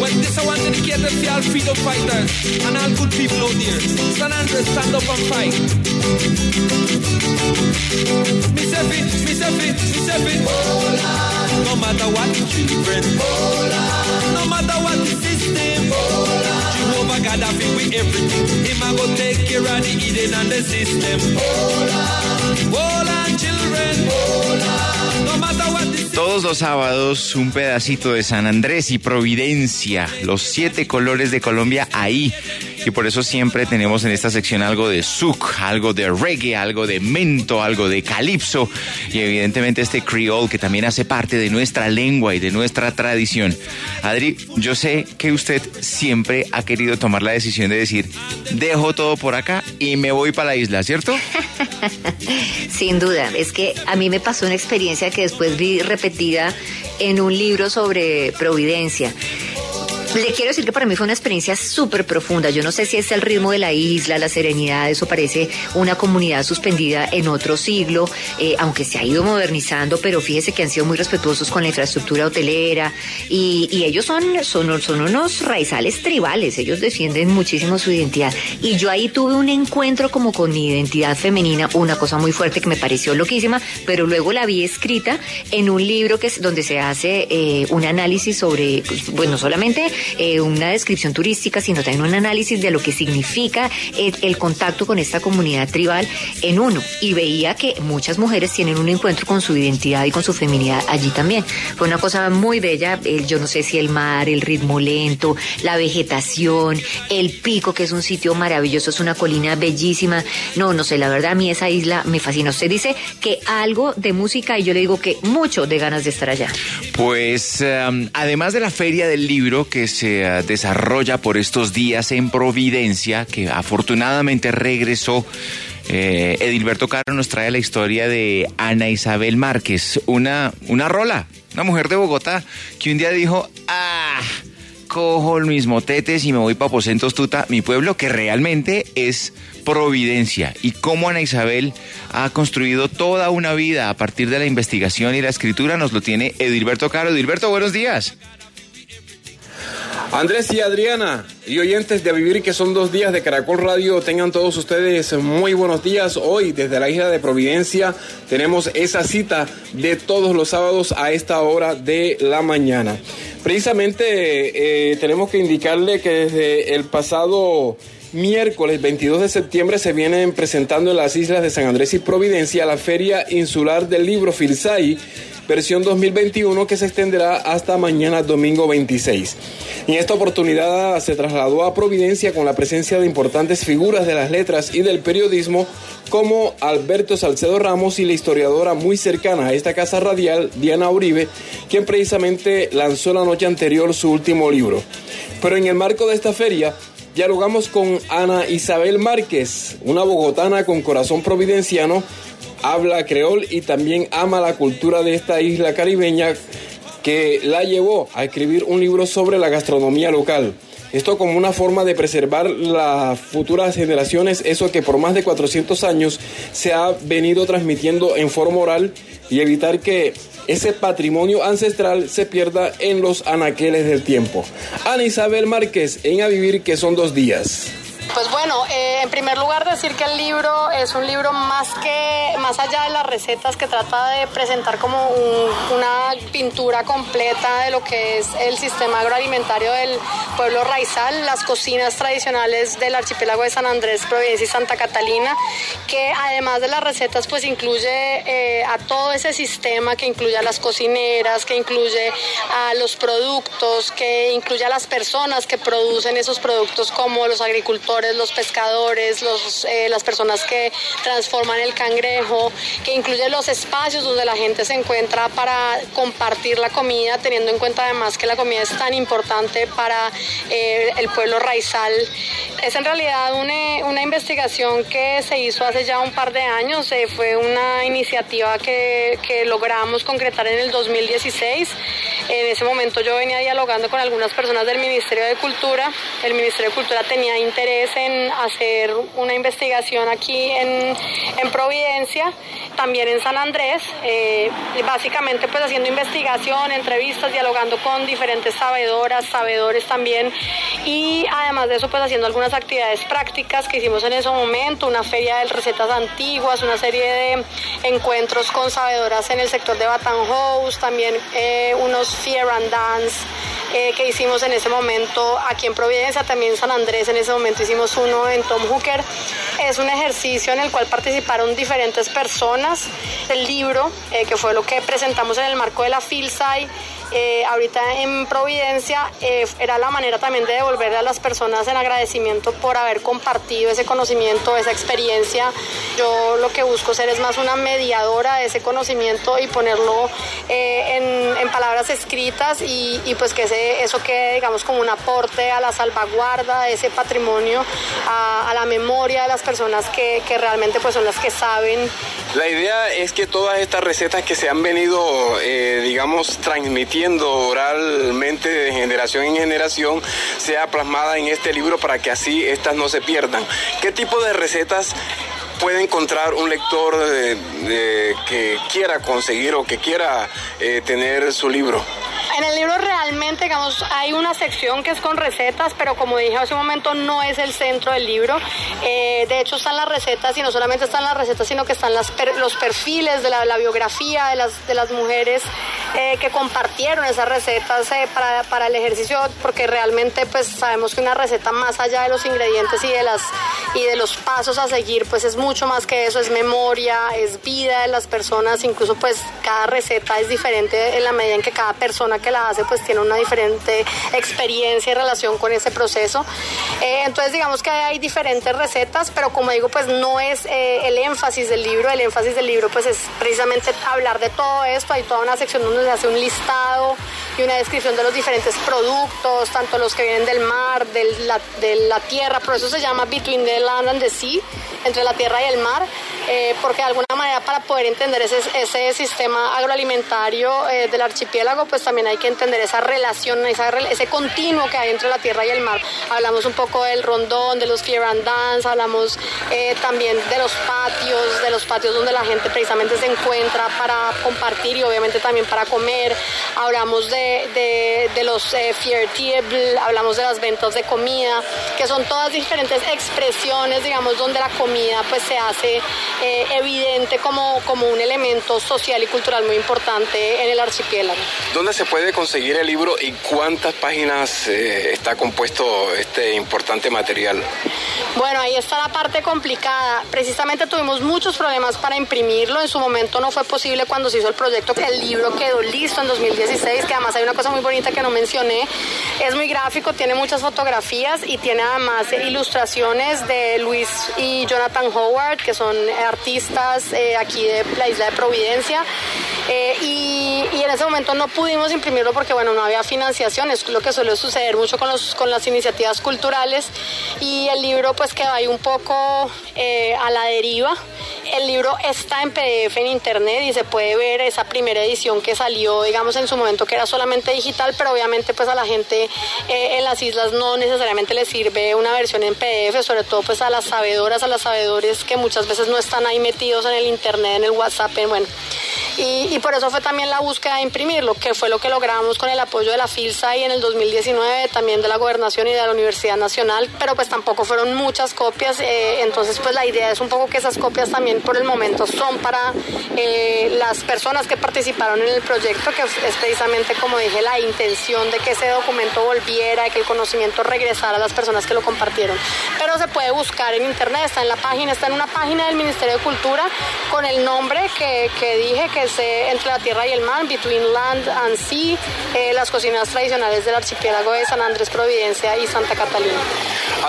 Well, this I want to dedicate to all freedom fighters and all good people out there. Stand Andrews, stand up and fight. Say it, me say it, me. No matter what the children. No matter what the system. Jehovah God have it with everything. Him a go take care of the hidden and the system. Hold on, children. No matter Todos los sábados un pedacito de San Andrés y Providencia, los siete colores de Colombia ahí. Y por eso siempre tenemos en esta sección algo de souk, algo de reggae, algo de mento, algo de calipso y evidentemente este creole que también hace parte de nuestra lengua y de nuestra tradición. Adri, yo sé que usted siempre ha querido tomar la decisión de decir, dejo todo por acá y me voy para la isla, ¿cierto? Sin duda, es que a mí me pasó una experiencia que después vi repetida en un libro sobre Providencia. Le quiero decir que para mí fue una experiencia súper profunda. Yo no sé si es el ritmo de la isla, la serenidad, eso parece una comunidad suspendida en otro siglo, eh, aunque se ha ido modernizando, pero fíjese que han sido muy respetuosos con la infraestructura hotelera y, y ellos son, son, son unos raizales tribales, ellos defienden muchísimo su identidad. Y yo ahí tuve un encuentro como con mi identidad femenina, una cosa muy fuerte que me pareció loquísima, pero luego la vi escrita en un libro que es donde se hace eh, un análisis sobre, pues, bueno, solamente eh, una descripción turística, sino también un análisis de lo que significa el, contacto con esta comunidad tribal en uno. Y veía que muchas mujeres tienen un encuentro con su identidad y con su feminidad allí también. Fue una cosa muy bella, yo no sé si el mar, el ritmo lento, la vegetación, el pico, que es un sitio maravilloso, es una colina bellísima. No, no sé, la verdad a mí esa isla me fascina. Usted dice que algo de música y yo le digo que mucho de ganas de estar allá. Pues um, además de la feria del libro que se uh, desarrolla por estos días en Providencia, que afortunadamente regresó, eh, Edilberto Caro nos trae la historia de Ana Isabel Márquez, una, una rola, una mujer de Bogotá, que un día dijo, ah, cojo el mismo tetes y me voy para Aposentos Tuta, mi pueblo, que realmente es Providencia. Y cómo Ana Isabel ha construido toda una vida a partir de la investigación y la escritura, nos lo tiene Edilberto Caro. Edilberto, buenos días. Andrés y Adriana y oyentes de Vivir que son dos días de Caracol Radio, tengan todos ustedes muy buenos días. Hoy desde la isla de Providencia tenemos esa cita de todos los sábados a esta hora de la mañana. Precisamente eh, tenemos que indicarle que desde el pasado miércoles 22 de septiembre se vienen presentando en las islas de San Andrés y Providencia la Feria Insular del Libro Filsai versión 2021 que se extenderá hasta mañana domingo 26. En esta oportunidad se trasladó a Providencia con la presencia de importantes figuras de las letras y del periodismo como Alberto Salcedo Ramos y la historiadora muy cercana a esta casa radial, Diana Uribe, quien precisamente lanzó la noche anterior su último libro. Pero en el marco de esta feria, dialogamos con Ana Isabel Márquez, una bogotana con corazón providenciano, habla creol y también ama la cultura de esta isla caribeña que la llevó a escribir un libro sobre la gastronomía local. Esto como una forma de preservar las futuras generaciones, eso que por más de 400 años se ha venido transmitiendo en forma oral y evitar que ese patrimonio ancestral se pierda en los anaqueles del tiempo. Ana Isabel Márquez, en A Vivir, que son dos días. Pues bueno, eh, en primer lugar decir que el libro es un libro más que más allá de las recetas que trata de presentar como un, una pintura completa de lo que es el sistema agroalimentario del pueblo raizal, las cocinas tradicionales del archipiélago de San Andrés, Providencia y Santa Catalina, que además de las recetas pues incluye eh, a todo ese sistema que incluye a las cocineras, que incluye a los productos, que incluye a las personas que producen esos productos como los agricultores agricultores, los pescadores, los, eh, las personas que transforman el cangrejo, que incluye los espacios donde la gente se encuentra para compartir la comida, teniendo en cuenta además que la comida es tan importante para eh, el pueblo raizal. Es en realidad una, una, investigación que se hizo hace ya un par de años, eh, fue una iniciativa que, que logramos concretar en el 2016. En ese momento yo venía dialogando con algunas personas del Ministerio de Cultura. El Ministerio de Cultura tenía interés en hacer una investigación aquí en, en Providencia, también en San Andrés, eh, básicamente pues haciendo investigación, entrevistas, dialogando con diferentes sabedoras, sabedores también y además de eso pues haciendo algunas actividades prácticas que hicimos en ese momento, una feria de recetas antiguas, una serie de encuentros con sabedoras en el sector de House, también eh, unos Fear and Dance que hicimos en ese momento aquí en Providencia, también en San Andrés, en ese momento hicimos uno en Tom Hooker. Es un ejercicio en el cual participaron diferentes personas. El libro, eh, que fue lo que presentamos en el marco de la FILSAI, eh, ahorita en Providencia eh, era la manera también de devolverle a las personas en agradecimiento por haber compartido ese conocimiento, esa experiencia. Yo lo que busco ser es más una mediadora de ese conocimiento y ponerlo eh, en, palabras escritas y, pues que eso quede digamos como un aporte a la salvaguarda de ese patrimonio, a, la memoria de las personas que, que, realmente pues son las que saben. La idea es que todas estas recetas que se han venido digamos transmitiendo oralmente de generación en generación sea plasmada en este libro para que así estas no se pierdan. ¿Qué tipo de recetas puede encontrar un lector que quiera conseguir o que quiera eh, tener su libro? En el libro realmente, digamos, hay una sección que es con recetas, pero como dije hace un momento, no es el centro del libro. Eh, de hecho, están las recetas y no solamente están las recetas, sino que están los perfiles de la, biografía de las, de las mujeres eh, que compartieron esas recetas eh, para, para, el ejercicio, porque realmente pues sabemos que una receta más allá de los ingredientes y de, las, y de los pasos a seguir, pues es mucho más que eso, es memoria, es vida de las personas, incluso pues cada receta es diferente en la medida en que cada persona que la hace pues tiene una diferente experiencia y relación con ese proceso. Eh, entonces digamos que hay diferentes recetas, pero como digo pues no es eh, el énfasis del libro, el énfasis del libro pues es precisamente hablar de todo esto, hay toda una sección donde se hace un listado y una descripción de los diferentes productos, tanto los que vienen del mar, de la, de la tierra, por eso se llama Between the Land and the Sea, entre la tierra y el mar, eh, porque de alguna manera para poder entender ese, sistema agroalimentario del archipiélago pues también hay que entender esa relación, ese continuo que hay entre la tierra y el mar. Hablamos un poco del rondón, de los clear and dance, hablamos eh, también de los patios, de los patios donde la gente precisamente se encuentra para compartir y obviamente también para comer. Hablamos de, de, los eh, table, hablamos de las ventas de comida, que son todas diferentes expresiones, digamos, donde la comida pues se hace eh, evidente como, como un elemento social y cultural muy importante en el archipiélago. ¿Dónde se puede conseguir el libro y cuántas páginas eh, está compuesto este importante material? Bueno, ahí está la parte complicada. Precisamente tuvimos muchos problemas para imprimirlo. En su momento no fue posible cuando se hizo el proyecto. El libro quedó listo en 2016, que además hay una cosa muy bonita que no mencioné. Es muy gráfico, tiene muchas fotografías y tiene además ilustraciones de Luis y Jonathan Howard, que son artistas eh, aquí de la isla de Providencia. Eh, y, en ese momento no pudimos imprimir porque bueno, no había financiación, es lo que suele suceder mucho con, los, con las iniciativas culturales y el libro pues quedó ahí un poco eh, a la deriva. El libro está en PDF en internet y se puede ver esa primera edición que salió, digamos, en su momento que era solamente digital, pero obviamente pues a la gente eh, en las islas no necesariamente le sirve una versión en PDF, sobre todo pues a las sabedoras, a los sabedores que muchas veces no están ahí metidos en el internet, en el WhatsApp, en, bueno. Y, por eso fue también la búsqueda de imprimirlo, que fue lo que logramos con el apoyo de la FILSA y en el 2019 también de la Gobernación y de la Universidad Nacional, pero pues tampoco fueron muchas copias, eh, entonces pues la idea es un poco que esas copias también por el momento son para eh, las personas que participaron en el proyecto, que es precisamente como dije la intención de que ese documento volviera, y que el conocimiento regresara a las personas que lo compartieron. Pero se puede buscar en internet, está en la página, está en una página del Ministerio de Cultura con el nombre que, que dije, que eh, Entre la Tierra y el Mar, Between Land and Sea, eh, las cocinas tradicionales del archipiélago de San Andrés, Providencia y Santa Catalina.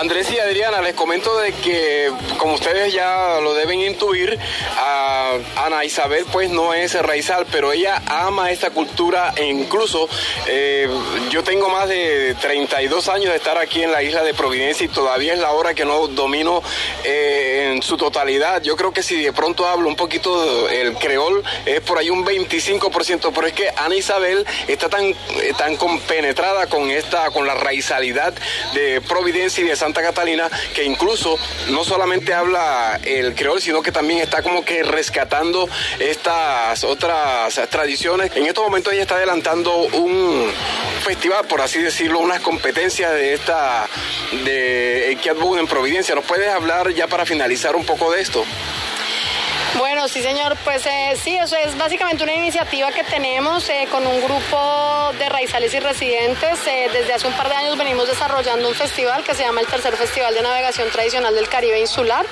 Andrés y Adriana, les comento de que, como ustedes ya lo deben intuir, Ana Isabel pues no es raizal, pero ella ama esta cultura e incluso eh, yo tengo más de 32 años de estar aquí en la isla de Providencia y todavía es la hora que no domino en su totalidad. Yo creo que si de pronto hablo un poquito el creol es por ahí un 25%, pero es que Ana Isabel está tan, eh, tan compenetrada con esta, con la raizalidad de Providencia y de Santa Catalina que incluso no solamente habla el creol, sino que también está como que rescatando estas otras tradiciones. En estos momentos ella está adelantando un festival, por así decirlo, unas competencias de esta de Kiat en Providencia. ¿Nos puedes hablar ya para finalizar un poco de esto? Bueno, sí, señor. Pues eh, sí, eso es básicamente una iniciativa que tenemos eh, con un grupo de raizales y residentes. Eh, desde hace un par de años venimos desarrollando un festival que se llama el Tercer Festival de Navegación Tradicional del Caribe Insular,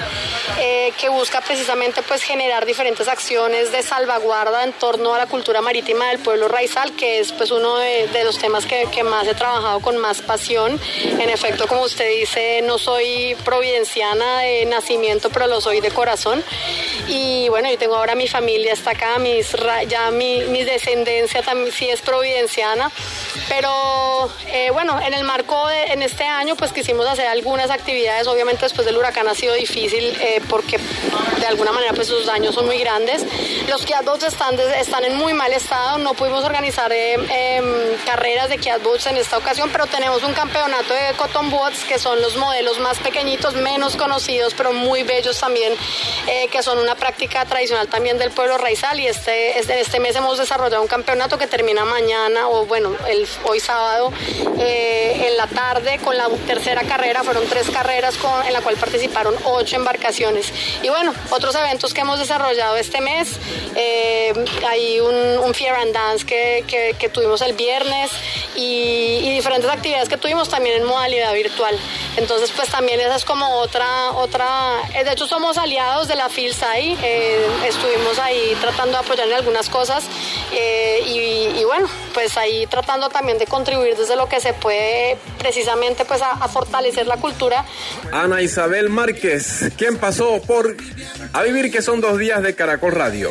que busca precisamente pues generar diferentes acciones de salvaguarda en torno a la cultura marítima del pueblo raizal, que es pues uno de, los temas que, que más he trabajado con más pasión. En efecto, como usted dice, no soy providenciana de nacimiento, pero lo soy de corazón. Y y bueno, yo tengo ahora mi familia, está acá, mis, ya mi, mi descendencia también sí es providenciana, pero eh, bueno, en el marco de en este año pues quisimos hacer algunas actividades, obviamente después del huracán ha sido difícil eh, porque de alguna manera pues sus daños son muy grandes. Los Kiat están, están en muy mal estado, no pudimos organizar eh, em, carreras de Kiat en esta ocasión, pero tenemos un campeonato de Cotton Boats que son los modelos más pequeñitos, menos conocidos, pero muy bellos también, que son una práctica tradicional también del pueblo raizal y este, este, este mes hemos desarrollado un campeonato que termina mañana o bueno, el, hoy sábado eh, en la tarde con la tercera carrera, fueron tres carreras con, en la cual participaron ocho embarcaciones. Y bueno, otros eventos que hemos desarrollado este mes, eh, hay un, un, Fear and Dance que, que, tuvimos el viernes y, y, diferentes actividades que tuvimos también en modalidad virtual. Entonces pues también esa es como otra, otra, eh, de hecho somos aliados de la FILSAI, eh, estuvimos ahí tratando de apoyar en algunas cosas eh, y, bueno, pues ahí tratando también de contribuir desde lo que se puede precisamente pues a, fortalecer la cultura. Ana Isabel Márquez, ¿quién pasó por A Vivir que son dos días de Caracol Radio.